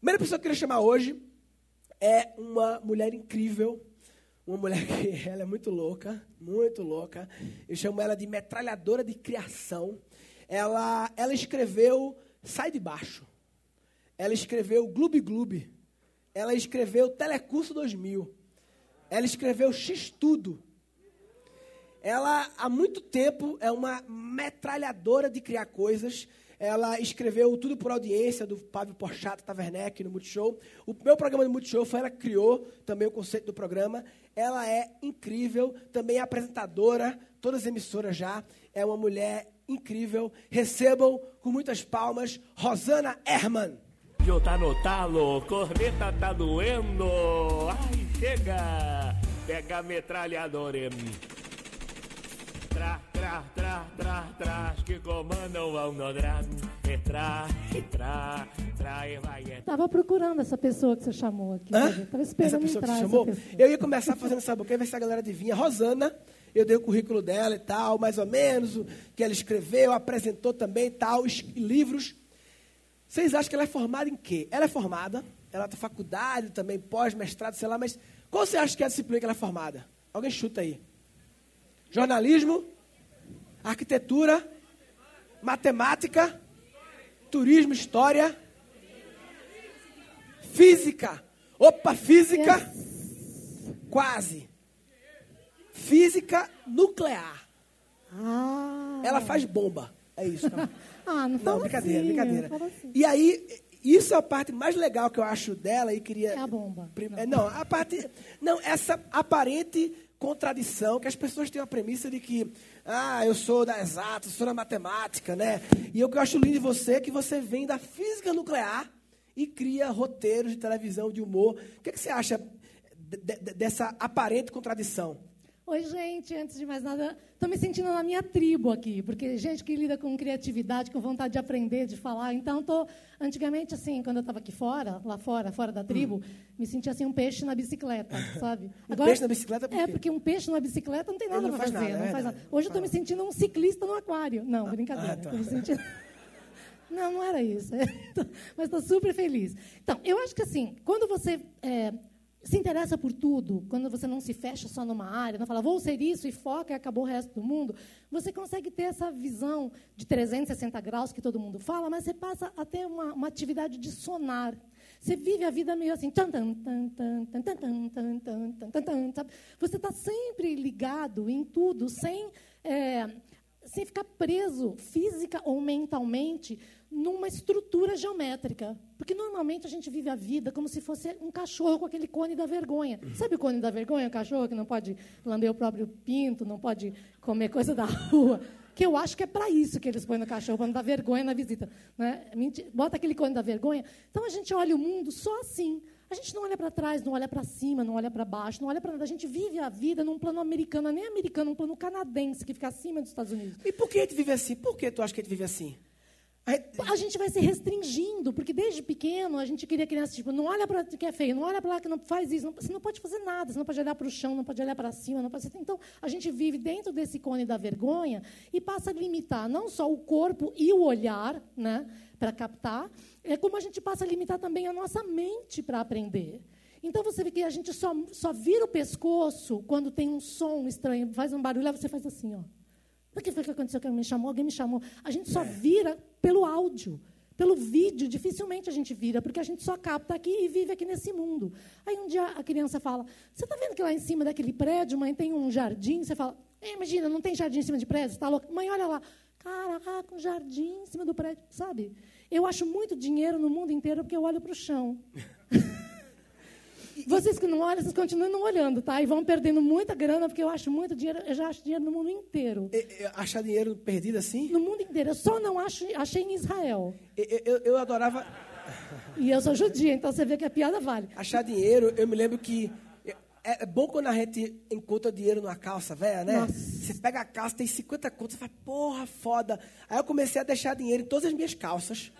primeira pessoa que eu queria chamar hoje é uma mulher incrível, uma mulher que ela é muito louca, muito louca. Eu chamo ela de metralhadora de criação. Ela, ela escreveu Sai de Baixo. Ela escreveu Gloob Gloob. Ela escreveu Telecurso 2000. Ela escreveu X Tudo. Ela, há muito tempo, é uma metralhadora de criar coisas. Ela escreveu Tudo por Audiência, do Fábio Porchat, Taverneck, no Multishow. O meu programa do Multishow foi ela que criou também o conceito do programa. Ela é incrível, também é apresentadora, todas as emissoras já. É uma mulher incrível. Recebam com muitas palmas Rosana Herman. Eu tá no talo, corneta tá doendo. Ai, chega! Pega a metralhadora. Tra, tra, tra, tra, que comandam ao tra, tra, e vai. e Tava procurando essa pessoa que você chamou aqui. Hã? Tava Essa esperando pessoa que você essa chamou? Eu ia começar fazendo, sabe o quê? Ver se a galera adivinha. Rosana, eu dei o currículo dela e tal, mais ou menos, o que ela escreveu, apresentou também e tal, livros. Vocês acham que ela é formada em quê? Ela é formada, ela tem faculdade também, pós-mestrado, sei lá, mas qual você acha que é a disciplina que ela é formada? Alguém chuta aí. Jornalismo, arquitetura, matemática, turismo, história, física. Opa, física. Quase. Física nuclear. Ah, Ela faz bomba. É isso. ah não Não, brincadeira, assim, brincadeira. assim. E aí, isso é a parte mais legal que eu acho dela e queria. É a bomba. Prim- Não. é, Não, a parte. Não, essa aparente contradição que as pessoas têm a premissa de que, ah, eu sou da exata, sou da matemática, né? E o que eu acho lindo de você é que você vem da física nuclear e cria roteiros de televisão, de humor. O que, que você acha de- de- dessa aparente contradição? Oi, gente, antes de mais nada, estou me sentindo na minha tribo aqui, porque gente que lida com criatividade, com vontade de aprender, de falar. Então, tô, antigamente, assim, quando eu estava aqui fora, lá fora, fora da tribo, me sentia assim um peixe na bicicleta, sabe? Um peixe na bicicleta por É, quê? porque um peixe na bicicleta não tem nada para faz fazer, nada, é não faz verdade. nada. Hoje eu estou me sentindo um ciclista no aquário. Não, ah, brincadeira. tá. tô me sentindo... Não, não era isso. Mas estou super feliz. Então, eu acho que assim, quando você é, se interessa por tudo, quando você não se fecha só numa área, não fala, vou ser isso e foca e acabou o resto do mundo, você consegue ter essa visão de 360 graus que todo mundo fala, mas você passa a ter uma, uma atividade de sonar. Você vive a vida meio assim. Você está sempre ligado em tudo, sem, é, sem ficar preso física ou mentalmente numa estrutura geométrica. Porque normalmente a gente vive a vida como se fosse um cachorro com aquele cone da vergonha. Sabe o cone da vergonha? O cachorro que não pode lamber o próprio pinto, não pode comer coisa da rua. Que eu acho que é para isso que eles põem no cachorro, para não dar vergonha na visita. Né? Bota aquele cone da vergonha. Então a gente olha o mundo só assim. A gente não olha para trás, não olha para cima, não olha para baixo, não olha para nada. A gente vive a vida num plano americano, nem americano, num plano canadense, que fica acima dos Estados Unidos. E por que a gente vive assim? Por que tu acha que a gente vive assim? A gente- A gente vai se restringindo, porque desde pequeno a gente queria criança, tipo, não olha para que é feio, não olha para lá que não faz isso, não- você não pode fazer nada, você não pode olhar para o chão, não pode olhar para cima, não pode. Então, a gente vive dentro desse cone da vergonha e passa a limitar não só o corpo e o olhar, né, para captar, é como a gente passa a limitar também a nossa mente para aprender. Então você vê que a gente só, só vira o pescoço quando tem um som estranho, faz um barulho, aí você faz assim, ó. O que foi que aconteceu? Que alguém me chamou? Alguém me chamou. A gente só vira pelo áudio. Pelo vídeo, dificilmente a gente vira, porque a gente só capta aqui e vive aqui nesse mundo. Aí um dia a criança fala: Você está vendo que lá em cima daquele prédio, mãe, tem um jardim? Você fala: "É, Imagina, não tem jardim em cima de prédio? Você está louca? Mãe, olha lá. Caraca, um jardim em cima do prédio, sabe? Eu acho muito dinheiro no mundo inteiro porque eu olho para o chão. Vocês que não olham, vocês continuam não olhando, tá? E vão perdendo muita grana, porque eu acho muito dinheiro, eu já acho dinheiro no mundo inteiro. achar dinheiro perdido assim? No mundo inteiro. Eu só não acho, achei em Israel. Eu, eu, eu adorava E eu sou judia, então você vê que a piada vale. achar dinheiro. Eu me lembro que é, é bom quando a gente encontra dinheiro numa calça velha, né? Nossa. Você pega a calça, tem 50 contos, você fala, porra, foda. Aí eu comecei a deixar dinheiro em todas as minhas calças.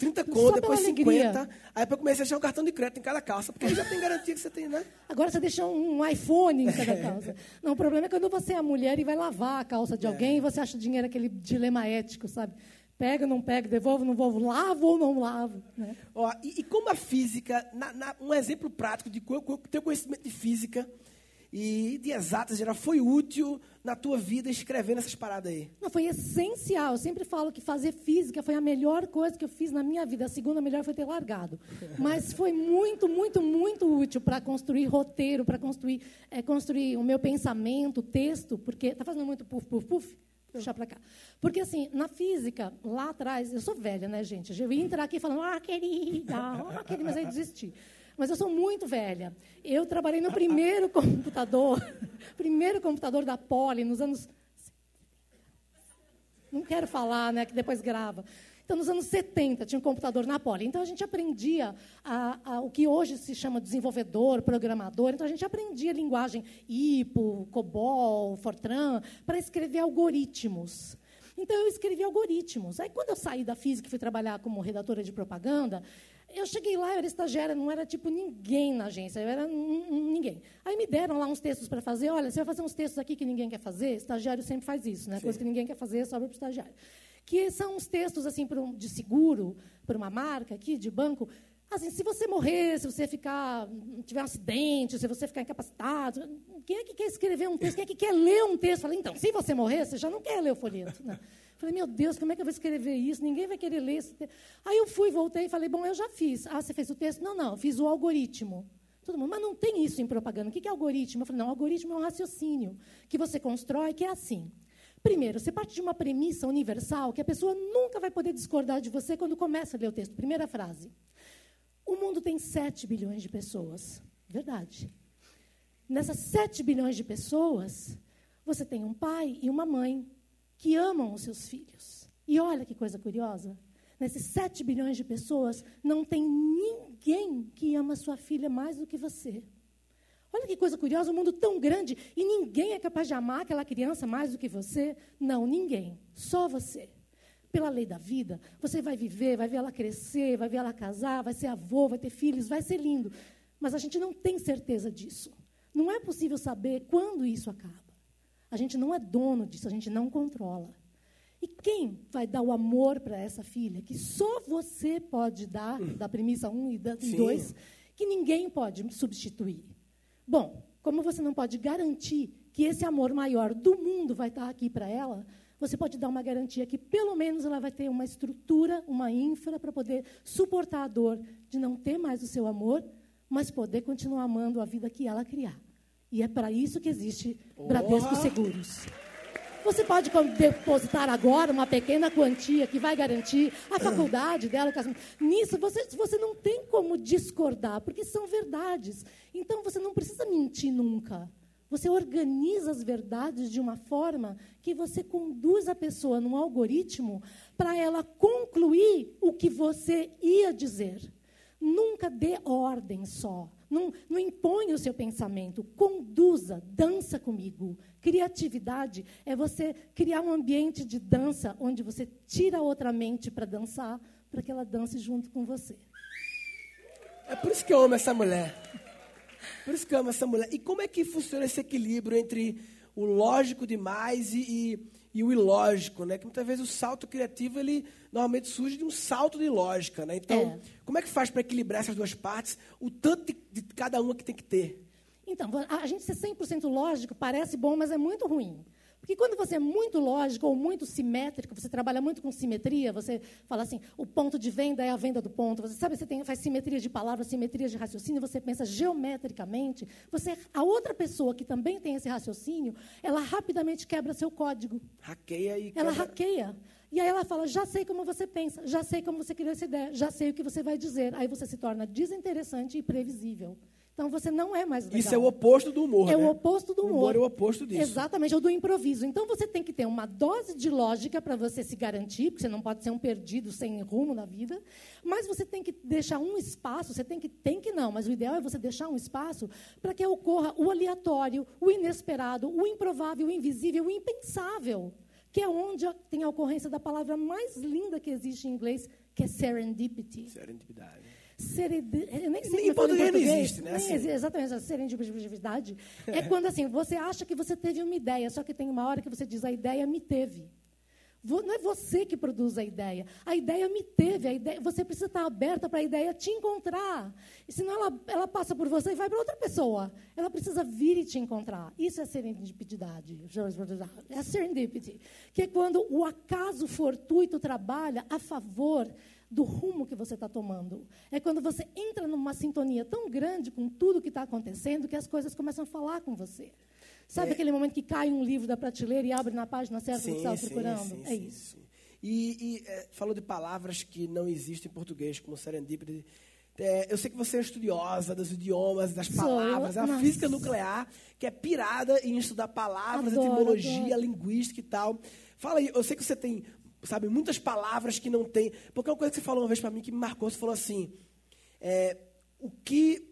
30 Só conto, depois alegria. 50. Aí eu comecei a deixar um cartão de crédito em cada calça, porque aí já tem garantia que você tem, né? Agora você deixa um iPhone em cada calça. Não, o problema é quando você é mulher e vai lavar a calça de alguém e você acha dinheiro aquele dilema ético, sabe? Pego, não pego, devolvo, não devolvo, lavo ou não lavo. Né? Ó, e, e como a física, na- na- um exemplo prático de teu conhecimento de física e de exatas geral foi útil na tua vida escrevendo essas paradas aí? Não, foi essencial. Eu sempre falo que fazer física foi a melhor coisa que eu fiz na minha vida. A segunda melhor foi ter largado. Mas foi muito, muito, muito útil para construir roteiro, para construir, eh, construir o meu pensamento, texto, porque. Está fazendo muito puf, puf, puf? Puxar para cá. Porque, assim, na física, lá atrás, eu sou velha, né, gente? Eu ia entrar aqui falando, ah, querida, ah, querida, mas aí desisti. Mas eu sou muito velha. Eu trabalhei no primeiro computador, primeiro computador da Poli, nos anos não quero falar, né, que depois grava. Então, nos anos 70, tinha um computador na Poli. Então, a gente aprendia a- a- o que hoje se chama desenvolvedor, programador. Então, a gente aprendia linguagem IPO, COBOL, Fortran, para escrever algoritmos. Então, eu escrevi algoritmos. Aí, quando eu saí da física e fui trabalhar como redatora de propaganda, eu cheguei lá, eu era estagiária, não era tipo ninguém na agência, eu era ninguém. Aí me deram lá uns textos para fazer. Olha, você vai fazer uns textos aqui que ninguém quer fazer. Estagiário sempre faz isso, né? Coisa que ninguém quer fazer, sobra para o estagiário. Que são uns textos assim um- de seguro, para uma marca aqui, de banco. Assim, se você morrer, se você ficar, tiver um acidente, se você ficar incapacitado, quem é que quer escrever um texto? Quem é que quer ler um texto? Falei, então, se você morrer, você já não quer ler o folheto. Né? Falei, meu Deus, como é que eu vou escrever isso? Ninguém vai querer ler esse texto. Aí eu fui, voltei e falei, bom, eu já fiz. Ah, você fez o texto? Não, não, fiz o algoritmo. Todo mundo, mas não tem isso em propaganda. O que é algoritmo? Eu falei, não, algoritmo é um raciocínio que você constrói, que é assim. Primeiro, você parte de uma premissa universal que a pessoa nunca vai poder discordar de você quando começa a ler o texto. Primeira frase. O mundo tem 7 bilhões de pessoas. Verdade. Nessas 7 bilhões de pessoas, você tem um pai e uma mãe que amam os seus filhos. E olha que coisa curiosa. Nesses 7 bilhões de pessoas, não tem ninguém que ama sua filha mais do que você. Olha que coisa curiosa, um mundo tão grande e ninguém é capaz de amar aquela criança mais do que você. Não, ninguém. Só você. Pela lei da vida, você vai viver, vai ver ela crescer, vai ver ela casar, vai ser avô, vai ter filhos, vai ser lindo. Mas a gente não tem certeza disso. Não é possível saber quando isso acaba. A gente não é dono disso, a gente não controla. E quem vai dar o amor para essa filha, que só você pode dar, da premissa 1 um e 2, que ninguém pode substituir? Bom, como você não pode garantir que esse amor maior do mundo vai estar aqui para ela, você pode dar uma garantia que pelo menos ela vai ter uma estrutura, uma infra para poder suportar a dor de não ter mais o seu amor, mas poder continuar amando a vida que ela criar. E é para isso que existe Bradesco Seguros. Você pode depositar agora uma pequena quantia que vai garantir a faculdade dela. Nisso você, você não tem como discordar, porque são verdades. Então você não precisa mentir nunca. Você organiza as verdades de uma forma que você conduz a pessoa num algoritmo para ela concluir o que você ia dizer. Nunca dê ordem só. Não, não imponha o seu pensamento. Conduza, dança comigo. Criatividade é você criar um ambiente de dança onde você tira outra mente para dançar, para que ela dance junto com você. É por isso que eu amo essa mulher. Por isso que eu amo essa mulher. E como é que funciona esse equilíbrio entre o lógico demais e, e, e o ilógico, né? Que muitas vezes o salto criativo, ele normalmente surge de um salto de lógica, né? Então, É. como é que faz para equilibrar essas duas partes? O tanto de, de cada uma que tem que ter? Então, a gente ser 100% lógico parece bom, mas é muito ruim. Porque quando você é muito lógico ou muito simétrico, você trabalha muito com simetria, você fala assim, o ponto de venda é a venda do ponto. Você sabe, você tem, faz simetria de palavras, simetria de raciocínio, você pensa geometricamente. Você, a outra pessoa que também tem esse raciocínio, ela rapidamente quebra seu código. Hackeia e... Ela quebra- hackeia. E aí ela fala, já sei como você pensa, já sei como você criou essa ideia, já sei o que você vai dizer. Aí você se torna desinteressante e previsível. Então você não é mais legal. Isso é o oposto do humor, É né? o oposto do O humor. humor é o oposto disso. Exatamente, ou do improviso. Então você tem que ter uma dose de lógica para você se garantir, porque você não pode ser um perdido sem rumo na vida, mas você tem que deixar um espaço, você tem que, tem que não, mas o ideal é você deixar um espaço para que ocorra o aleatório, o inesperado, o improvável, o invisível, o impensável, que é onde tem a ocorrência da palavra mais linda que existe em inglês, que é serendipity. Serendipidade. Eu nem sei português não português. existe, né? Assim. existe, exatamente, a serendipidade é quando assim, você acha que você teve uma ideia, só que tem uma hora que você diz, a ideia me teve. Não é você que produz a ideia. A ideia me teve, a ideia, você precisa estar aberta para a ideia te encontrar. E senão ela, ela passa por você e vai para outra pessoa. Ela precisa vir e te encontrar. Isso é serendipidade. É serendipity. Que é quando o acaso fortuito trabalha a favor do rumo que você está tomando. É quando você entra numa sintonia tão grande com tudo que está acontecendo que as coisas começam a falar com você. Sabe é. aquele momento que cai um livro da prateleira e abre na página certa sim, que você estava procurando? Sim, é isso. E, e é, falou de palavras que não existem em português, como serendipity. É, eu sei que você é estudiosa dos idiomas, das palavras, a física nuclear, que é pirada em estudar palavras, adoro, etimologia, adoro. linguística e tal. Fala aí, eu sei que você tem, sabe, muitas palavras que não tem. Porque é uma coisa que você falou uma vez para mim que me marcou, você falou assim: é, o que,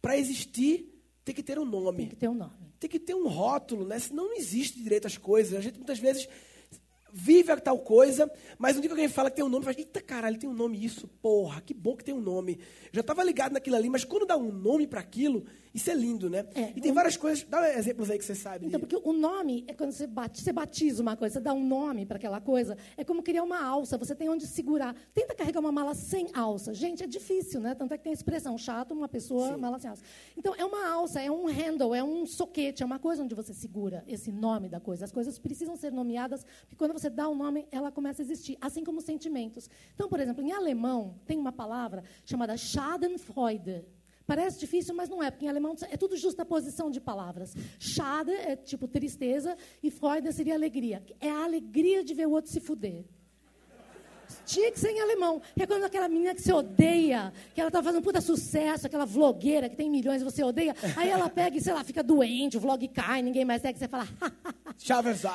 para existir, tem que ter um nome. Tem que ter um nome tem que ter um rótulo, né? Senão não existe direito às coisas. A gente muitas vezes vive a tal coisa, mas no dia que alguém fala que tem um nome, fala, eita caralho, tem um nome isso, porra, que bom que tem um nome. Já estava ligado naquilo ali, mas quando dá um nome para aquilo, isso é lindo, né? É, e tem várias coisas, dá exemplos aí que você sabe. Então, porque o nome é quando você, bate, você batiza uma coisa, você dá um nome para aquela coisa, é como criar uma alça, você tem onde segurar. Tenta carregar uma mala sem alça. Gente, é difícil, né? Tanto é que tem a expressão chato, uma pessoa, Sim. mala sem alça. Então, é uma alça, é um handle, é um soquete, é uma coisa onde você segura esse nome da coisa. As coisas precisam ser nomeadas, porque quando você dá um nome, ela começa a existir, assim como sentimentos. Então, por exemplo, em alemão, tem uma palavra chamada Schadenfreude. Parece difícil, mas não é, porque em alemão é tudo justa posição de palavras. Schade é tipo tristeza e Freude seria alegria. É a alegria de ver o outro se fuder. Tinha que ser em alemão. Que é quando aquela menina que você odeia, que ela está fazendo puta sucesso, aquela vlogueira que tem milhões e você odeia, aí ela pega e, sei lá, fica doente, o vlog cai, ninguém mais segue, você fala.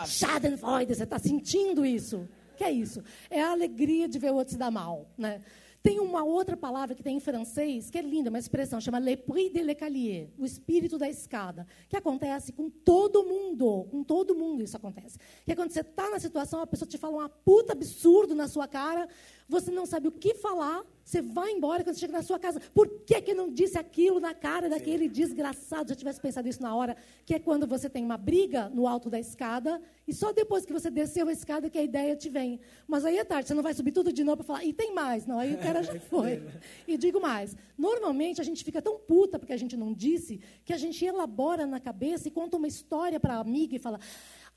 Schadenfreude, você está sentindo isso. Que é isso? É a alegria de ver o outro se dar mal. Né? Tem uma outra palavra que tem em francês, que é linda, uma expressão, chama le prix de l'escalier, o espírito da escada, que acontece com todo mundo, com todo mundo isso acontece. Que é quando você está na situação, a pessoa te fala um puta absurdo na sua cara, você não sabe o que falar, você vai embora quando você chega na sua casa. Por que, que não disse aquilo na cara daquele Sim. desgraçado? Já tivesse pensado isso na hora, que é quando você tem uma briga no alto da escada, e só depois que você desceu a escada que a ideia te vem. Mas aí é tarde, você não vai subir tudo de novo para falar, e tem mais. Não, aí o cara já foi. E digo mais, normalmente a gente fica tão puta porque a gente não disse, que a gente elabora na cabeça e conta uma história para a amiga e fala,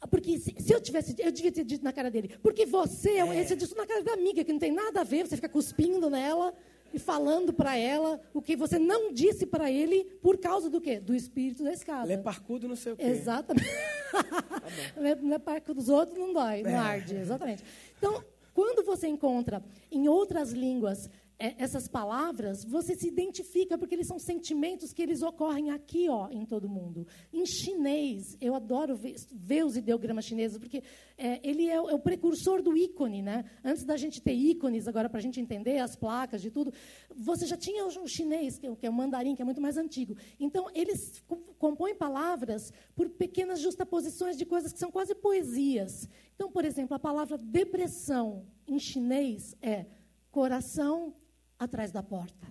porque se, se, eu tivesse, eu devia ter dito na cara dele, porque você é, é. Você disse na cara da amiga, que não tem nada a ver, você fica cuspindo nela e falando para ela o que você não disse para ele por causa do quê? Do espírito da escada. Lê parcudo não sei o quê. Exatamente. Tá lê, lê parcudo dos outros não dói, não é. arde, exatamente. Então, quando você encontra em outras línguas é, essas palavras, você se identifica, porque eles são sentimentos que eles ocorrem aqui, ó, em todo mundo. Em chinês, eu adoro ver, ver os ideogramas chineses, porque é, ele é, é, o precursor do ícone, né? Antes da gente ter ícones, agora para a gente entender as placas de tudo, você já tinha o, o chinês, que, é que é o mandarim, que é muito mais antigo. Então, eles compõem palavras por pequenas justaposições de coisas que são quase poesias. Então, por exemplo, a palavra depressão em chinês é coração atrás da porta.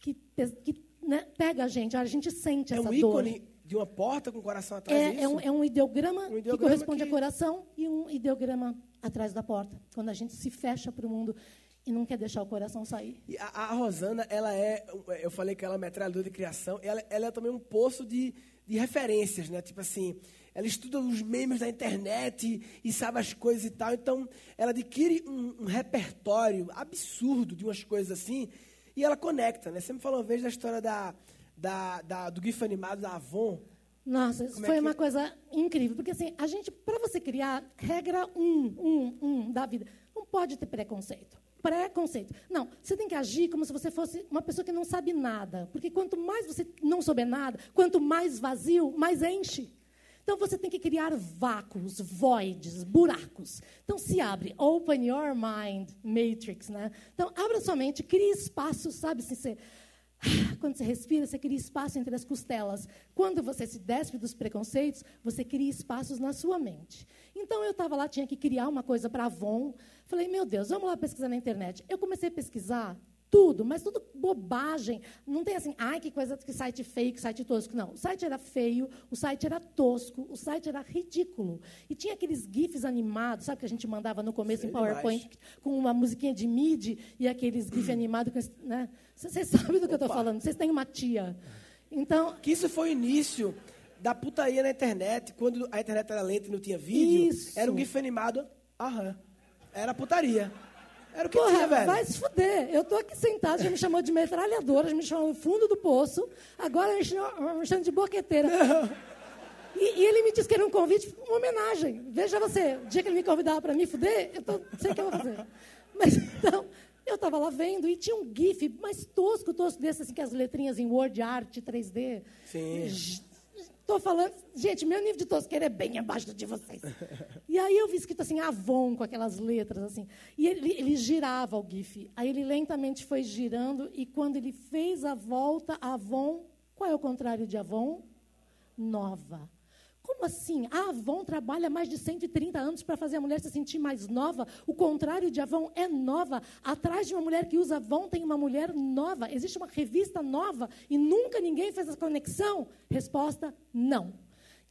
Que, que né, pega a gente, a gente sente é essa um dor. ícone de uma porta com o coração atrás é, é, um, é um ideograma, um ideograma que corresponde que... a coração e um ideograma atrás da porta. Quando a gente se fecha para o mundo e não quer deixar o coração sair. E a, a, Rosana, ela é, eu falei que ela é metralhadora de criação, ela, ela é também um poço de, de referências, né? Tipo assim, ela estuda os memes da internet e, sabe as coisas e tal. Então, ela adquire um, um, repertório absurdo de umas coisas assim e ela conecta, né? Você me falou uma vez da história da, da, da do GIF animado da Avon. Nossa, Como é foi é que... uma coisa incrível. Porque, assim, a gente, para você criar regra um, um, um da vida, não pode ter preconceito preconceito. Não, você tem que agir como se você fosse uma pessoa que não sabe nada. Porque quanto mais você não souber nada, quanto mais vazio, mais enche. Então você tem que criar vácuos, voids, buracos. Então se abre, open your mind matrix, né? Então abra sua mente, crie espaço, sabe? Você, quando você respira, você cria espaço entre as costelas. Quando você se despe dos preconceitos, você cria espaços na sua mente. Então eu estava lá, tinha que criar uma coisa para Avon. Falei, meu Deus, vamos lá pesquisar na internet. Eu comecei a pesquisar tudo, mas tudo bobagem. Não tem assim, ai, que coisa, que site feio, que site tosco. Não, o site era feio, o site era tosco, o site era ridículo. E tinha aqueles GIFs animados, sabe, que a gente mandava no começo Sei em PowerPoint, demais. com uma musiquinha de MIDI e aqueles GIF animados, com esse- né? Vocês sabem do que eu estou Opa. falando, vocês têm uma tia. Então, Que isso foi o início da putaria na internet, quando a internet era lenta e não tinha vídeo. Isso. Era um GIF animado, aham. Era putaria. Era o que Porra, tinha, velho. vai se fuder. Eu tô aqui sentado, já me chamou de metralhadora, já me chamou do fundo do poço, agora me chamam, chamam de boqueteira. E, e ele me disse que era um convite, uma homenagem. Veja você, o dia que ele me convidava para me fuder, eu tô, sei o que eu vou fazer. Mas então, eu estava lá vendo e tinha um GIF mais tosco, tosco desse, assim, que as letrinhas em Word Art 3D. Sim. Estou falando, gente, meu nível de tosqueira é bem abaixo de vocês. E aí eu vi escrito assim, Avon, com aquelas letras assim. E ele, ele girava o GIF. Aí ele lentamente foi girando e quando ele fez a volta, Avon, qual é o contrário de Avon? Nova. Como assim? A Avon trabalha mais de 130 anos para fazer a mulher se sentir mais nova. O contrário de Avon é nova. Atrás de uma mulher que usa Avon tem uma mulher nova. Existe uma revista nova e nunca ninguém fez essa conexão? Resposta: não.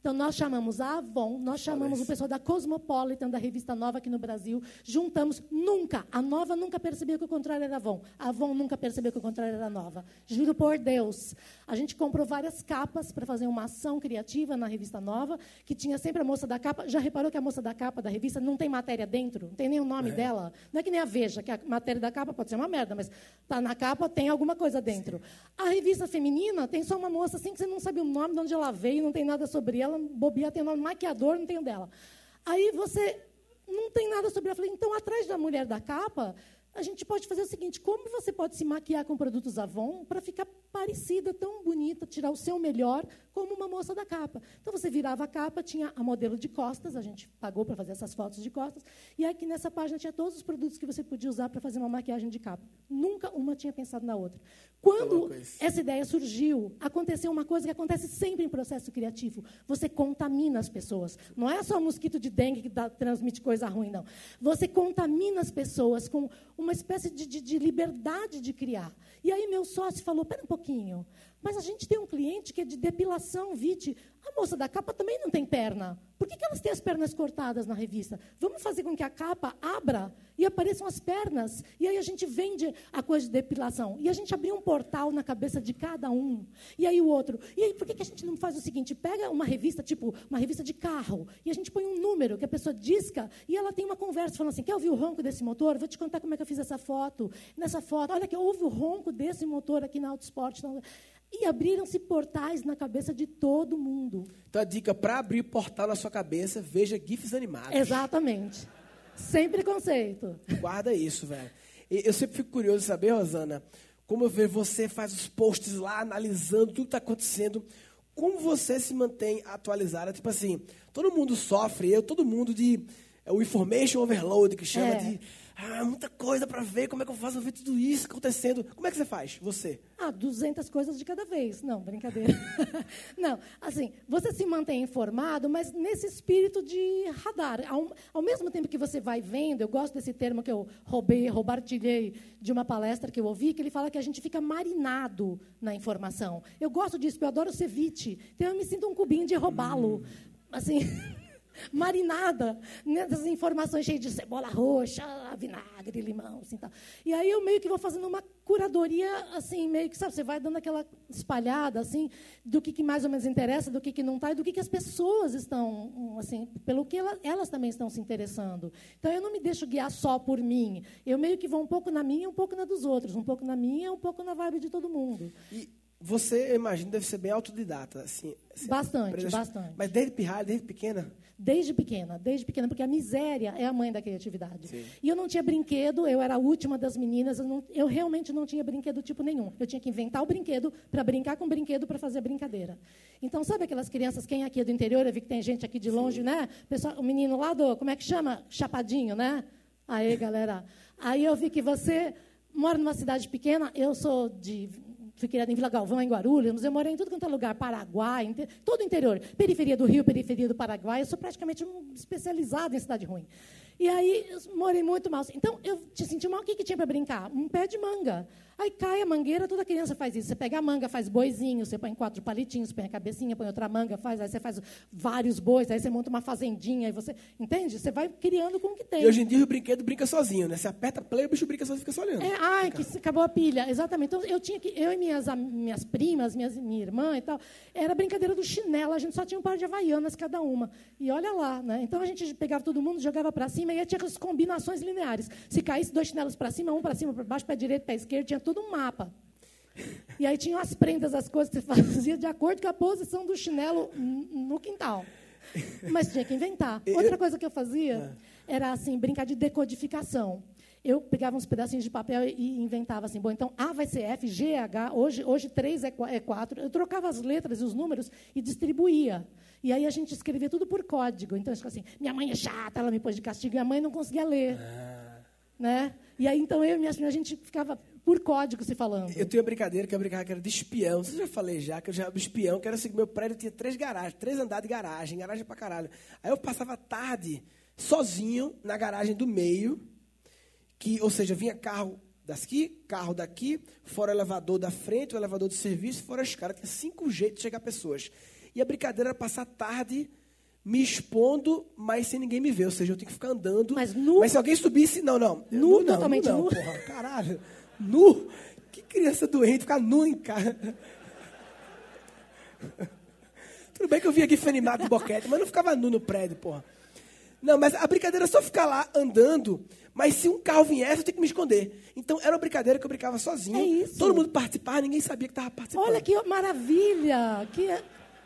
Então, nós chamamos a Avon, nós chamamos o pessoal da Cosmopolitan, da revista Nova aqui no Brasil, juntamos, nunca, a Nova nunca percebeu que o contrário era Avon, a Avon nunca percebeu que o contrário era Nova. Juro por Deus. A gente comprou várias capas para fazer uma ação criativa na revista Nova, que tinha sempre a moça da capa. Já reparou que a moça da capa da revista não tem matéria dentro? Não tem nem o nome dela? Não é que nem a Veja, que a matéria da capa pode ser uma merda, mas tá na capa, tem alguma coisa dentro. A revista feminina tem só uma moça assim que você não sabe o nome, de onde ela veio, não tem nada sobre ela, bobia tem o nome maquiador, não tem o dela. Aí você não tem nada sobre ela. Eu falei, então atrás da mulher da capa, a gente pode fazer o seguinte: como você pode se maquiar com produtos Avon para ficar parecida, tão bonita, tirar o seu melhor, como uma moça da capa? Então você virava a capa, tinha a modelo de costas, a gente pagou para fazer essas fotos de costas, e aqui nessa página tinha todos os produtos que você podia usar para fazer uma maquiagem de capa. Nunca uma tinha pensado na outra. Quando essa ideia surgiu, aconteceu uma coisa que acontece sempre em processo criativo. Você contamina as pessoas. Não é só mosquito de dengue que dá- transmite coisa ruim, não. Você contamina as pessoas com uma espécie de, de- de liberdade de criar. E aí meu sócio falou, pera um pouquinho, mas a gente tem um cliente que é de depilação, Vite. A moça da capa também não tem perna. Por que, que elas têm as pernas cortadas na revista? Vamos fazer com que a capa abra e apareçam as pernas. E aí a gente vende a coisa de depilação. E a gente abriu um portal na cabeça de cada um. E aí o outro. E aí por que, que a gente não faz o seguinte? Pega uma revista, tipo, uma revista de carro, e a gente põe um número que a pessoa disca e ela tem uma conversa falando assim: quer ouvir o ronco desse motor? Vou te contar como é que eu fiz essa foto. Nessa foto, olha que ouve o ronco desse motor aqui na Autosport. E abriram-se portais na cabeça de todo mundo. Então a dica para abrir portal na sua cabeça, veja GIFs animados. Exatamente. Sem preconceito. Guarda isso, velho. Eu sempre fico curioso de saber, Rosana, como eu vejo você faz os posts lá, analisando tudo que está acontecendo. Como você se mantém atualizada? Tipo assim, todo mundo sofre, eu, todo mundo de é, o information overload, que chama É. de ah, muita coisa para ver, como é que eu faço para ver tudo isso acontecendo. Como é que você faz, você? Ah, 200 coisas de cada vez. Não, brincadeira. Não, assim, você se mantém informado, mas nesse espírito de radar. Ao, ao mesmo tempo que você vai vendo, eu gosto desse termo que eu roubei, roubartilhei de uma palestra que eu ouvi, que ele fala que a gente fica marinado na informação. Eu gosto disso, eu adoro ceviche. Então eu me sinto um cubinho de roubá-lo. Assim. marinada nessas informações cheias de cebola roxa, vinagre, limão, assim, tal. E aí eu meio que vou fazendo uma curadoria, assim, meio que, sabe, você vai dando aquela espalhada, assim, do que, que mais ou menos interessa, do que, que não está, e do que, que as pessoas estão, assim, pelo que ela- elas também estão se interessando. Então, eu não me deixo guiar só por mim. Eu meio que vou um pouco na minha, um pouco na dos outros. Um pouco na minha, um pouco na vibe de todo mundo. E você, eu imagino, deve ser bem autodidata. Assim, assim, Bastante, aprende- bastante. Mas desde pirralha, desde pequena? Desde pequena, desde pequena, porque a miséria é a mãe da criatividade. Sim. E eu não tinha brinquedo, eu era a última das meninas, eu, não- eu realmente não tinha brinquedo tipo nenhum. Eu tinha que inventar o brinquedo para brincar com o brinquedo para fazer a brincadeira. Então, sabe aquelas crianças, quem aqui é do interior, eu vi que tem gente aqui de longe, né? Pessoal, o menino lá do, como é que chama? Chapadinho, né? Aí, galera. Aí eu vi que você mora numa cidade pequena, eu sou de fui criada em Vila Galvão, em Guarulhos, eu morei em tudo quanto é lugar, Paraguai, inte- todo o interior, periferia do Rio, periferia do Paraguai, eu sou praticamente um especializada em cidade ruim. E aí, eu morei muito mal. Então, eu te senti mal. O que, que tinha para brincar? Um pé de manga. Aí cai a mangueira, toda criança faz isso. Você pega a manga, faz boizinho, você põe quatro palitinhos, põe a cabecinha, põe outra manga, faz, aí você faz vários bois, aí você monta uma fazendinha, aí você. Entende? Você vai criando com o que tem. E hoje em dia o brinquedo brinca sozinho, né? Você aperta play, o bicho brinca sozinho, fica só olhando. É, ai, que acabou a pilha. Exatamente. Então, eu tinha que. Eu e minhas, minhas primas, minhas, minha irmã e tal, era brincadeira do chinelo. A gente só tinha um par de havaianas cada uma. E olha lá, né? Então a gente pegava todo mundo, jogava para cima e aí tinha as combinações lineares. Se caísse dois chinelos para cima, um para cima, para baixo, pé direito, pé esquerdo, tinha todo um mapa. E aí tinham as prendas, as coisas que você fazia de acordo com a posição do chinelo no quintal. Mas tinha que inventar. Outra coisa que eu fazia era assim, brincar de decodificação. Eu pegava uns pedacinhos de papel e inventava assim, bom, então A vai ser F, G é H, hoje, hoje 3 é 4. Eu trocava as letras e os números e distribuía. E aí a gente escrevia tudo por código. Então, eu ficava assim, minha mãe é chata, ela me pôs de castigo, e a mãe não conseguia ler. Né? E aí, então, eu e minhas filhas, a gente ficava por código se falando. Eu tenho uma brincadeira que eu brincava que era de espião. Você já falei já, que eu já espião, que era assim, meu prédio tinha três garagens, três andares de garagem, garagem pra caralho. Aí eu passava a tarde sozinho na garagem do meio, que, ou seja, vinha carro daqui, carro daqui, fora o elevador da frente, o elevador do serviço, fora a escada. Tinha cinco jeitos de chegar pessoas. E a brincadeira era passar a tarde me expondo, mas sem ninguém me ver. Ou seja, eu tenho que ficar andando. Mas nu? se alguém subisse, não, não. Nu, não, totalmente não, nu? Porra, caralho. Nu? Que criança doente ficar nu em casa. Tudo bem que eu vim aqui foi animado do boquete, mas não ficava nu no prédio, porra. Não, mas a brincadeira é só ficar lá andando, mas se um carro viesse, eu tenho que me esconder. Então era uma brincadeira que eu brincava sozinho. É isso. Todo mundo participava, ninguém sabia que estava participando. Olha que maravilha! Que é,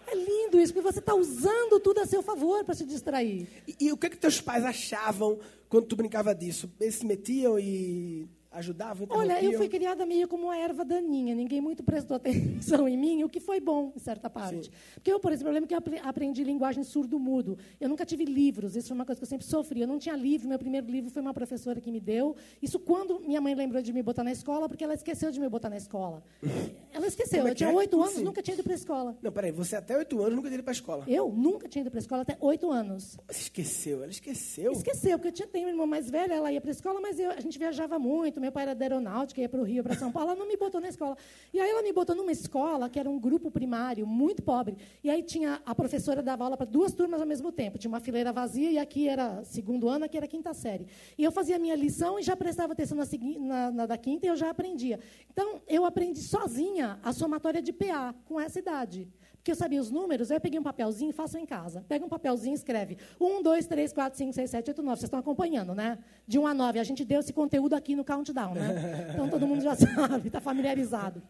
é lindo isso, porque você está usando tudo a seu favor para se distrair. E, e o que, que teus pais achavam quando tu brincava disso? Eles se metiam e ajudavam? Olha, eu fui criada meio como uma erva daninha. Ninguém muito prestou atenção em mim, o que foi bom, em certa parte. Porque eu, por exemplo, eu lembro que eu apre- aprendi linguagem surdo-mudo. Eu nunca tive livros, isso foi uma coisa que eu sempre sofri. Eu não tinha livro, meu primeiro livro foi uma professora que me deu. Isso quando minha mãe lembrou de me botar na escola, porque ela esqueceu de me botar na escola. Ela esqueceu. É Eu tinha é? oito Como anos, assim? nunca tinha ido para a escola. Não, peraí, você até oito anos nunca teria ido para a escola. Eu nunca tinha ido para a escola até oito anos. Você esqueceu, ela esqueceu. Esqueceu, porque eu tinha, tenho uma irmã mais velha, ela ia para a escola, mas eu- a gente viajava muito. Meu pai era da aeronáutica, ia para o Rio, para São Paulo. Ela não me botou na escola. E aí ela me botou numa escola que era um grupo primário, muito pobre. E aí tinha a professora dava aula para duas turmas ao mesmo tempo. Tinha uma fileira vazia e aqui era segundo ano, aqui era quinta série. E eu fazia a minha lição e já prestava atenção na, na- na da quinta e eu já aprendia. Então, eu aprendi sozinha a somatória de PA, com essa idade. Porque eu sabia os números, aí eu peguei um papelzinho, faço em casa. Pega um papelzinho e escreve 1, 2, 3, 4, 5, 6, 7, 8, 9. Vocês estão acompanhando, né? De 1 a 9. A gente deu esse conteúdo aqui no Countdown, né? Então todo mundo já sabe, está familiarizado.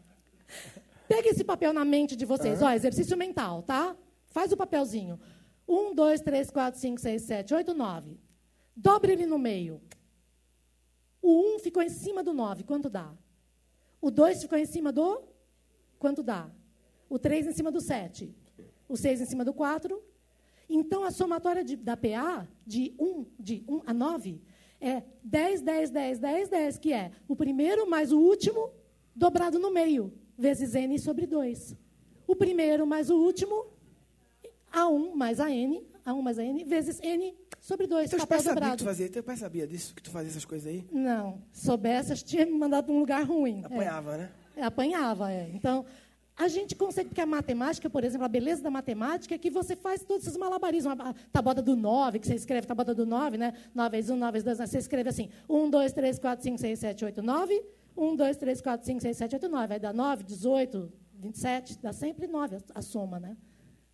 Pega esse papel na mente de vocês. Ó, exercício mental, tá? Faz o papelzinho. 1, 2, 3, 4, 5, 6, 7, 8, 9. Dobre ele no meio. O 1 ficou em cima do 9. Quanto dá? O 2 ficou em cima do? Quanto dá? O 3 em cima do 7. O 6 em cima do 4. Então, a somatória de- da PA, de 1, de 1 a 9, é 10, 10, 10, 10, 10, que é o primeiro mais o último dobrado no meio, vezes N sobre 2. O primeiro mais o último, A1 mais a N, A1 mais a N, vezes N sobre 2, Teus papel pais sabiam que tu fazia? Teu pai sabia disso, que tu fazia essas coisas aí? Não, soubesse, tinha me mandado para um lugar ruim. É. Apanhava, né? É, apanhava, é. Então, a gente consegue, porque a matemática, por exemplo, a beleza da matemática é que você faz todos esses malabarismos. A tabuada do 9, que você escreve tabuada do 9, né? 9 vezes 1, 9 vezes 2, né? você escreve assim, 1, 2, 3, 4, 5, 6, 7, 8, 9, 1, 2, 3, 4, 5, 6, 7, 8, 9. Vai dar 9, 18, 27, dá sempre 9 a, a soma, né?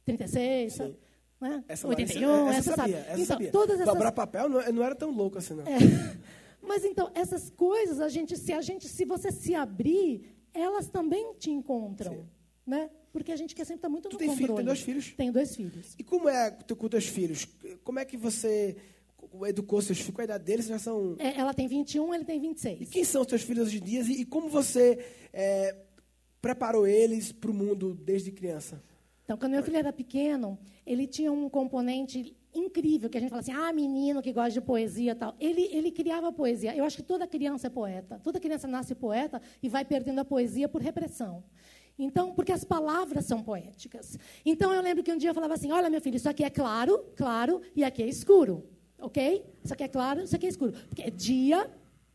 36, sabe? Né? Essa 81, essa, essa, essa sabe? sabia, essa então, sabia. todas essas Dobrar papel não, não era tão louco assim, não. é. Mas então, essas coisas, a gente, se a gente, se você se abrir, elas também te encontram, Sim. né? Porque a gente quer sempre estar muito Tu no tem filho, controle. tem dois filhos? Tenho dois filhos. E como é com teus filhos? Como é que você educou seus filhos? Qual a idade deles? Já são... É, ela tem 21, ele tem E 26. quem são os teus filhos hoje em dia? E, e como você é, preparou eles para o mundo desde criança? Então, quando meu filho era pequeno, ele tinha um componente incrível, que a gente fala assim, ah, menino que gosta de poesia e tal. Ele, ele criava poesia. Eu acho que toda criança é poeta. Toda criança nasce poeta e vai perdendo a poesia por repressão. Então, porque as palavras são poéticas. Então, eu lembro que um dia eu falava assim, olha, meu filho, isso aqui é claro, claro, e aqui é escuro. ok? Isso aqui é claro, isso aqui é escuro. Porque é dia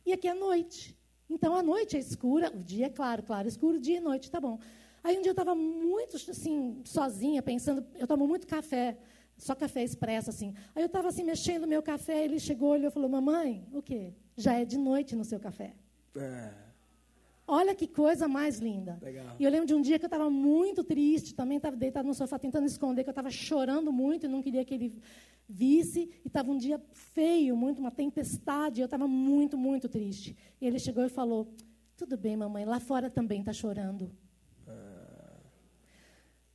e aqui é noite. Então, a noite é escura, o dia é claro, claro, escuro, dia e noite, tá bom. Aí, um dia eu estava muito, assim, sozinha, pensando, eu tomo muito café, só café expresso, assim. Aí eu estava, assim, mexendo no meu café, ele chegou, olhou e falou, mamãe, o quê? Já é de noite no seu café. É, Olha que coisa mais linda. Legal. E eu lembro de um dia que eu estava muito triste, também estava deitado no sofá tentando esconder que eu estava chorando muito e não queria que ele visse. E estava um dia feio, muito, uma tempestade, e eu estava muito, muito triste. E ele chegou e falou: Tudo bem, mamãe, lá fora também está chorando.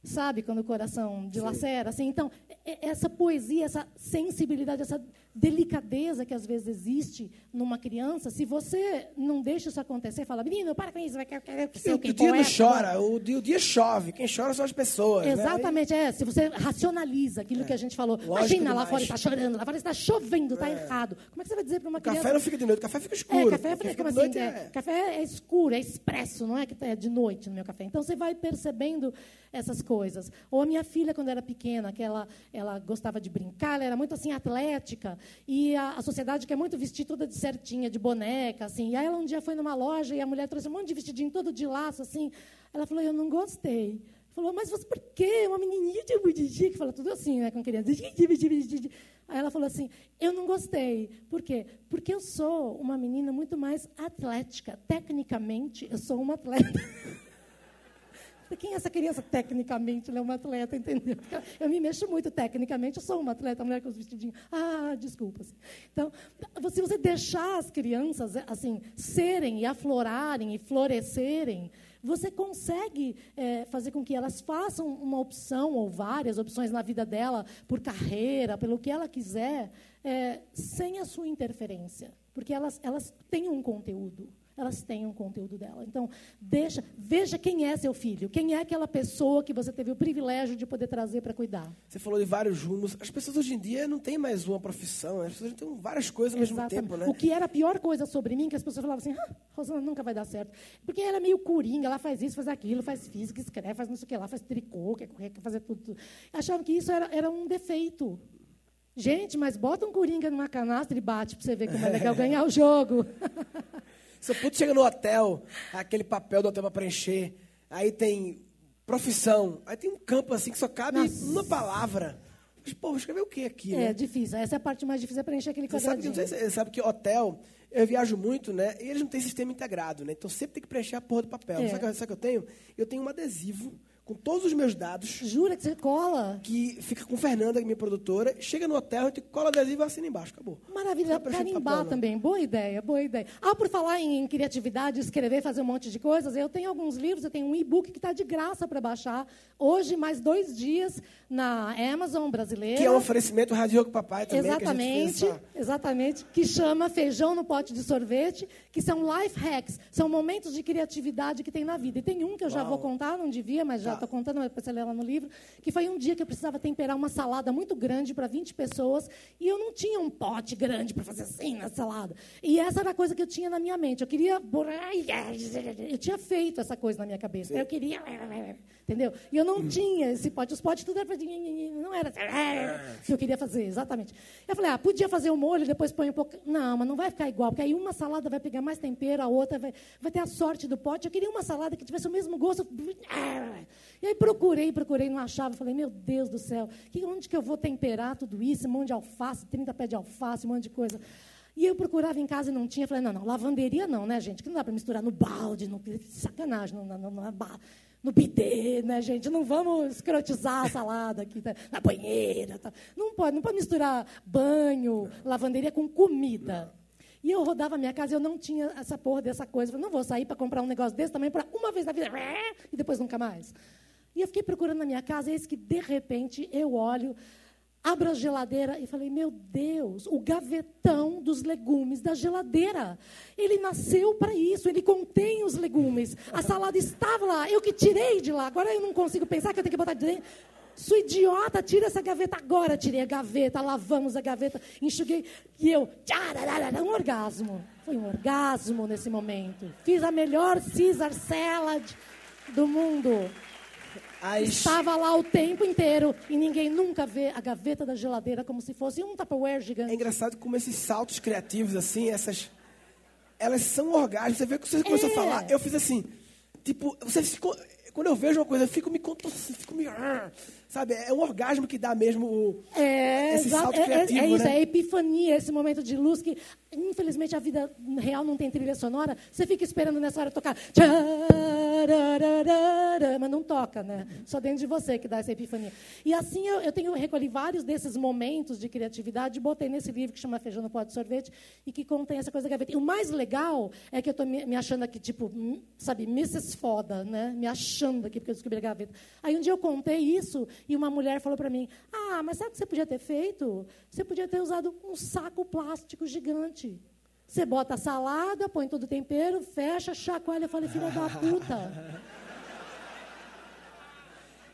Sabe quando o coração dilacera? Assim, então, é- é- essa poesia, essa sensibilidade, essa delicadeza que às vezes existe numa criança, se você não deixa isso acontecer, fala, menino, para com isso, vai querer quer E ser o dia não Poeta, chora, o dia, o dia chove. Quem chora são as pessoas. né? Exatamente, é. Se você racionaliza aquilo que a gente falou. Lógico Imagina, lá demais. fora está chorando, lá fora está chovendo, está errado. Como é que você vai dizer para uma O criança... café não fica de noite, café fica escuro. É, café é Porque fresco, fica assim, noite é, é- café é escuro, é expresso, não é que é de noite no meu café. Então você vai percebendo essas coisas. Ou a minha filha, quando era pequena, que ela, ela gostava de brincar, ela era muito assim atlética, e a, a sociedade quer muito vestir toda de certinha, de boneca, assim. E aí ela um dia foi numa loja e a mulher trouxe um monte de vestidinho todo de laço, assim. Ela falou, eu não gostei. Falou, mas você por quê? Uma menininha de budigi, que fala tudo assim, né, com criança. Aí ela falou assim, eu não gostei. Por quê? Porque eu sou uma menina muito mais atlética. Tecnicamente, eu sou uma atleta. Quem é essa criança tecnicamente? Ela é uma atleta, entendeu? Eu me mexo muito tecnicamente, eu sou uma atleta, a mulher com os vestidinhos. Ah, desculpa. assim. Então, se você deixar as crianças assim serem e aflorarem e florescerem, você consegue eh, fazer com que elas façam uma opção ou várias opções na vida dela, por carreira, pelo que ela quiser, eh, sem a sua interferência. Porque elas, elas têm um conteúdo elas têm um conteúdo dela. Então, deixa, veja quem é seu filho, quem é aquela pessoa que você teve o privilégio de poder trazer para cuidar. Você falou de vários rumos. As pessoas hoje em dia não têm mais uma profissão, as pessoas têm várias coisas ao mesmo Exatamente. tempo, né? O que era a pior coisa sobre mim, que as pessoas falavam assim, ah, Rosana nunca vai dar certo. Porque ela é meio coringa, ela faz isso, faz aquilo, faz física, escreve, faz não sei o que lá, faz tricô, quer correr, quer fazer tudo. tudo. Achavam que isso era, era um defeito. Gente, mas bota um coringa numa canastra e bate para você ver como é legal ganhar o jogo. Seu puto chega no hotel, aquele papel do hotel para preencher, aí tem profissão, aí tem um campo assim que só cabe Nossa. uma palavra. Mas, pô, vou escrever o que aqui, É né? difícil. Essa é a parte mais difícil, é preencher aquele Você sabe, que, você sabe que hotel, eu viajo muito, né? E eles não têm sistema integrado, né? Então sempre tem que preencher a porra do papel. É. Sabe o que eu tenho? Eu tenho um adesivo com todos os meus dados Jura que você cola? que fica com Fernanda, minha produtora. Chega no hotel, a gente cola o adesivo e assina embaixo. Acabou. Maravilha, carimbar papel, não. também, boa ideia, boa ideia. Ah, por falar em, criatividade, escrever, fazer um monte de coisas, eu tenho alguns livros, eu tenho um e-book que está de graça para baixar, hoje, mais dois dias, na Amazon brasileira. Que é um oferecimento Rádio com Papai também. Exatamente, Que a gente fez exatamente, que chama Feijão no Pote de Sorvete, que são life hacks, são momentos de criatividade que tem na vida. E tem um que eu já Uau. vou contar, não devia, mas já Tá. estou contando, mas depois você lê lá no livro, que foi um dia que eu precisava temperar uma salada muito grande para 20 pessoas, e eu não tinha um pote grande para fazer assim na salada. E essa era a coisa que eu tinha na minha mente. Eu queria. Eu tinha feito essa coisa na minha cabeça. Eu queria. Entendeu? E eu não tinha esse pote. Os potes tudo era. pra- Não era que eu queria fazer, exatamente. Eu falei, ah, podia fazer o molho, depois põe um pouco. Não, mas não vai ficar igual, porque aí uma salada vai pegar mais tempero, a outra vai, vai ter a sorte do pote. Eu queria uma salada que tivesse o mesmo gosto. E aí procurei, procurei, não achava. Falei, meu Deus do céu, que, onde que eu vou temperar tudo isso? Um monte de alface, 30 pés de alface, um monte de coisa. E eu procurava em casa e não tinha. Falei, não, não, lavanderia não, né, gente? Que não dá para misturar no balde, no, sacanagem, no, no, no, no, bidê, né, gente? Não vamos escrotizar a salada aqui, tá? na banheira. Tá? Não pode, não pode misturar banho, lavanderia com comida. E eu rodava a minha casa e eu não tinha essa porra dessa coisa. Eu falei, não vou sair para comprar um negócio desse também para uma vez na vida e depois nunca mais. E eu fiquei procurando na minha casa, eis que, de repente, eu olho, abro a geladeira e falei, meu Deus, o gavetão dos legumes da geladeira. Ele nasceu para isso, ele contém os legumes. A salada estava lá, eu que tirei de lá. Agora eu não consigo pensar que eu tenho que botar de dentro. Sou idiota, tira essa gaveta agora. Tirei a gaveta, lavamos a gaveta, enxuguei. E eu, um orgasmo. Foi um orgasmo nesse momento. Fiz a melhor Caesar salad do mundo. As- Estava lá o tempo inteiro e ninguém nunca vê a gaveta da geladeira como se fosse um Tupperware É gigante. engraçado como esses saltos criativos, assim, essas. Elas são orgasmos. Você vê que você começou É. a falar, eu fiz assim. Tipo, você ficou. Quando eu vejo uma coisa, eu fico me contorcendo, fico me. Sabe? É um orgasmo que dá mesmo. É, Esse salto É- é, criativo, é isso, né? é a epifania, esse momento de luz que, infelizmente, a vida real não tem trilha sonora. Você fica esperando nessa hora tocar. tcharararara, Mas não toca, né? Só dentro de você que dá essa epifania. E assim eu, eu tenho recolhi vários desses momentos de criatividade, botei nesse livro que chama Feijão no Pó de Sorvete e que contém essa coisa da gaveta. E o mais legal é que eu estou me, me achando aqui, tipo, sabe, Mrs. Foda, né? Me achando aqui porque eu descobri a gaveta. Aí um dia eu contei isso e uma mulher falou para mim: Ah, mas sabe o que você podia ter feito? Você podia ter usado um saco plástico gigante. Você bota a salada, põe todo o tempero, fecha, chacoalha. Falei, filha da puta.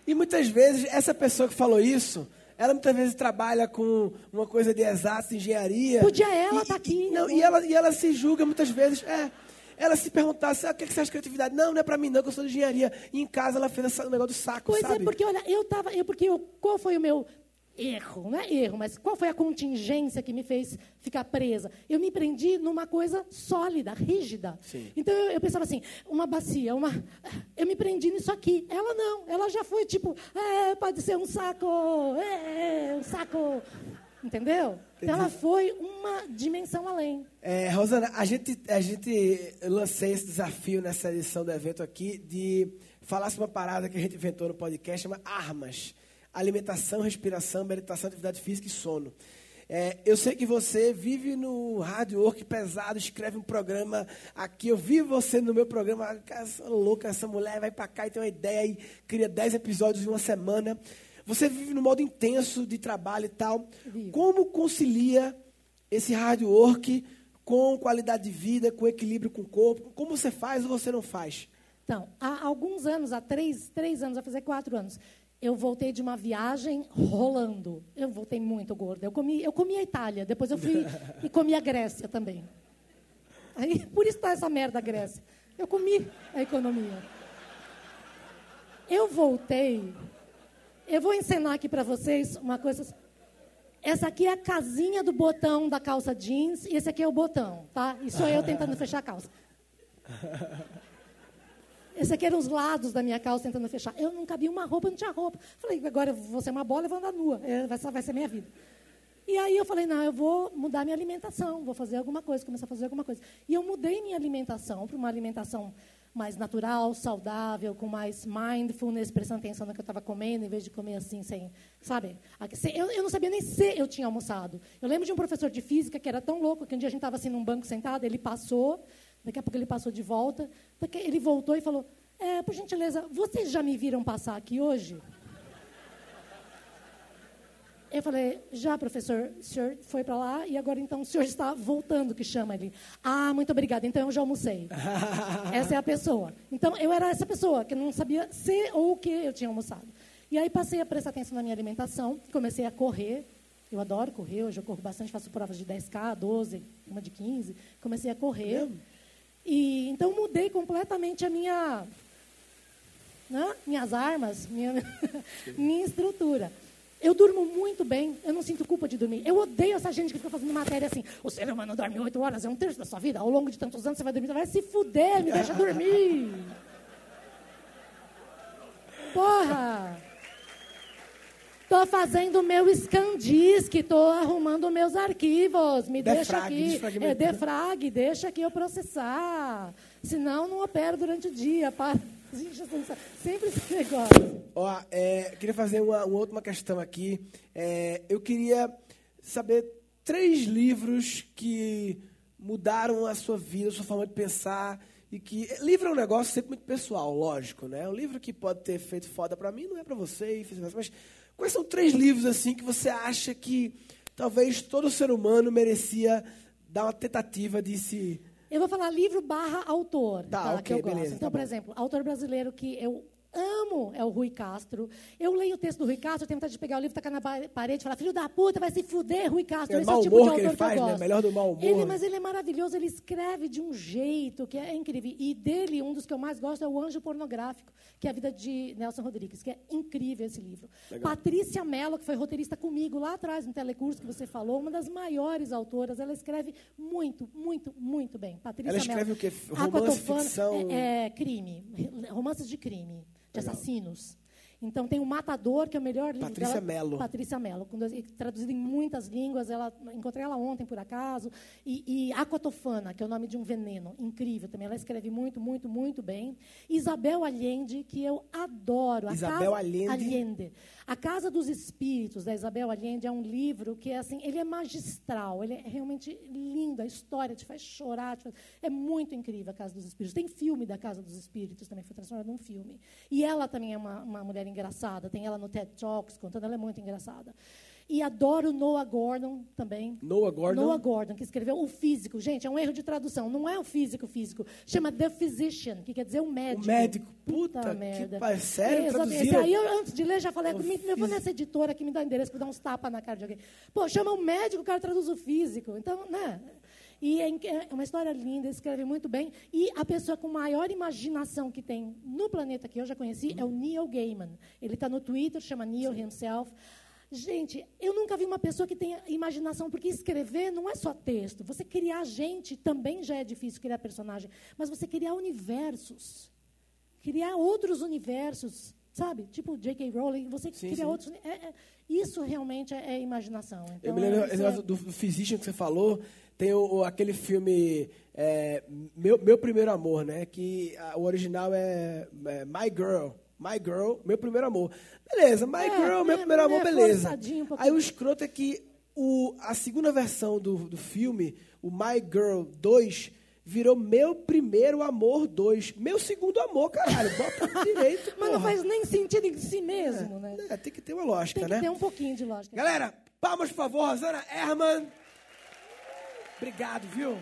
E muitas vezes, essa pessoa que falou isso, ela muitas vezes trabalha com uma coisa de exatos, engenharia. Podia ela E- tá aqui. e- não, e, ela, e ela se julga muitas vezes. É, ela se perguntasse, ah, o que, é que você acha de criatividade? Não, não é pra mim não, que eu sou de engenharia. E em casa ela fez o negócio do saco, Pois sabe? é, porque olha, eu tava, eu porque eu, qual foi o meu erro, não é erro, mas qual foi a contingência que me fez ficar presa? Eu me prendi numa coisa sólida, rígida. Sim. Então eu, eu pensava assim, uma bacia, uma, eu me prendi nisso aqui. Ela não, ela já foi tipo, é, pode ser um saco, é, um saco, entendeu? Então ela foi uma dimensão além. É, Rosana, a gente, a gente lancei esse desafio nessa edição do evento aqui de falar sobre uma parada que a gente inventou no podcast, chama Armas. Alimentação, respiração, meditação, atividade física e sono. É, eu sei que você vive no rádio work pesado, escreve um programa aqui. Eu vi você no meu programa. Essa louca, essa mulher vai pra cá e tem uma ideia e cria 10 episódios em uma semana. Você vive no modo intenso de trabalho e tal. Vivo. Como concilia esse hard work com qualidade de vida, com equilíbrio com o corpo? Como você faz ou você não faz? Então, há alguns anos, há três, três anos, vai fazer quatro anos, eu voltei de uma viagem rolando. Eu voltei muito gorda. Eu comi, eu comi a Itália, depois eu fui e comi a Grécia também. Aí, por isso está essa merda a Grécia. Eu comi a economia. Eu voltei. Eu vou ensinar aqui para vocês uma coisa. Essa aqui é a casinha do botão da calça jeans e esse aqui é o botão, tá? E sou eu tentando fechar a calça. Esse aqui eram os lados da minha calça tentando fechar. Eu não cabia uma roupa, não tinha roupa. Falei, agora eu vou ser uma bola e vou andar nua. É, vai, ser- vai ser minha vida. E aí eu falei, não, eu vou mudar minha alimentação, vou fazer alguma coisa, começar a fazer alguma coisa. E eu mudei minha alimentação para uma alimentação mais natural, saudável, com mais mindfulness, prestando atenção no que eu estava comendo, em vez de comer assim, sem, sabe? Eu, eu não sabia nem se eu tinha almoçado. Eu lembro de um professor de física que era tão louco que um dia a gente estava assim num banco sentado, ele passou, daqui a pouco ele passou de volta, daqui, ele voltou e falou, é, por gentileza, vocês já me viram passar aqui hoje? Eu falei, já, professor, o senhor foi para lá e agora então o senhor está voltando, que chama ele. Ah, muito obrigada, então eu já almocei. essa é a pessoa. Então eu era essa pessoa, que não sabia se ou o que eu tinha almoçado. E aí passei a prestar atenção na minha alimentação, comecei a correr. Eu adoro correr, hoje eu corro bastante, faço provas de 10K, 12, uma de 15. Comecei a correr. E então mudei completamente a minha né? minhas armas, minha, minha estrutura. Eu durmo muito bem, eu não sinto culpa de dormir. Eu odeio essa gente que fica fazendo matéria assim, o ser humano dorme oito horas, é um terço da sua vida, ao longo de tantos anos você vai dormir, vai se fuder, me deixa dormir. Porra! Tô fazendo o meu scandisc, tô arrumando meus arquivos, me deixa Defrag, aqui. desfragmenta. É, defrag, deixa aqui eu processar. Senão não opero durante o dia. Para. Gente, Sempre esse negócio. Ó, é, queria fazer uma, uma última questão aqui. É, eu queria saber três livros que mudaram a sua vida, a sua forma de pensar. E que. Livro é um negócio sempre muito pessoal, lógico, né? Um livro que pode ter feito foda pra mim, não é pra você, e. Mas quais são três livros assim que você acha que talvez todo ser humano merecia dar uma tentativa de se. Eu vou falar livro barra autor, Tá, tá, ok, que eu gosto. beleza, Então, tá por exemplo, autor brasileiro que eu amo é o Rui Castro. Eu leio o texto do Rui Castro, eu tenho vontade de pegar o livro, tacar na pa- parede e falar, filho da puta, vai se fuder, Rui Castro. É Esse mau o tipo de humor que autor ele faz, eu né? gosto. Melhor do mau humor. Ele, mas ele é maravilhoso, ele escreve de um jeito que é incrível. E dele, um dos que eu mais gosto é o Anjo Pornográfico, que é a vida de Nelson Rodrigues, que é incrível esse livro. Patrícia Mello, que foi roteirista comigo lá atrás no telecurso que você falou, uma das maiores autoras, ela escreve muito, muito, muito bem. Patrícia Ela escreve Mello. o quê? Romance, ficção? É, é, crime, romances de crime, de assassinos. Então tem o Matador, que é o melhor livro Patrícia dela. Mello. Patrícia Mello, traduzido em muitas línguas. Ela, encontrei ela ontem, por acaso. E, e Aquatofana, que é o nome de um veneno, incrível também. Ela escreve muito, muito, muito bem. Isabel Allende, que eu adoro. Isabel Allende. Allende. A Casa dos Espíritos, da Isabel Allende, é um livro que é assim, ele é magistral, ele é realmente lindo, a história te faz chorar, te faz- é muito incrível a Casa dos Espíritos. Tem filme da Casa dos Espíritos, também foi transformado num filme. E ela também é uma, uma mulher engraçada, tem ela no TED Talks contando, ela é muito engraçada. E adoro Noah Gordon também. Noah Gordon? Noah Gordon, que escreveu O Físico. Gente, é um erro de tradução. Não é o físico físico. Chama The Physician, que quer dizer o médico. O médico. Puta que merda. pa- sério? Exatamente. Aí eu, antes de ler, já falei, O me, eu vou físico. nessa editora que me dá endereço para dar uns tapas na cara de alguém. Pô, chama o médico, o cara traduz o físico. Então, né? E é, é uma história linda, escreve muito bem. E a pessoa com maior imaginação que tem no planeta que eu já conheci é o Neil Gaiman. Ele está no Twitter, chama Neil himself. Gente, eu nunca vi uma pessoa que tenha imaginação, porque escrever não é só texto. Você criar gente também já é difícil criar personagem, mas você criar universos criar outros universos, sabe? Tipo J.K. Rowling, você Sim, cria sim. outros. é- é- isso realmente é, é imaginação. Então, Eu me lembro é, é- do, do Physician que você falou. Tem o, o- aquele filme é, meu, meu Primeiro Amor, né? Que a- o original é, é My Girl. My Girl, Meu Primeiro Amor. Beleza, My É, Girl, Meu é, Primeiro é Amor, beleza. um. Aí o escroto é que o, a segunda versão do, do filme, o My Girl 2, virou Meu Primeiro Amor 2. Meu segundo amor, caralho. Bota direito, Mas não faz nem sentido em si mesmo, né? É, tem que ter uma lógica, Tem que né? ter um pouquinho de lógica. Galera, palmas, por favor, Rosana Herman. Obrigado, viu?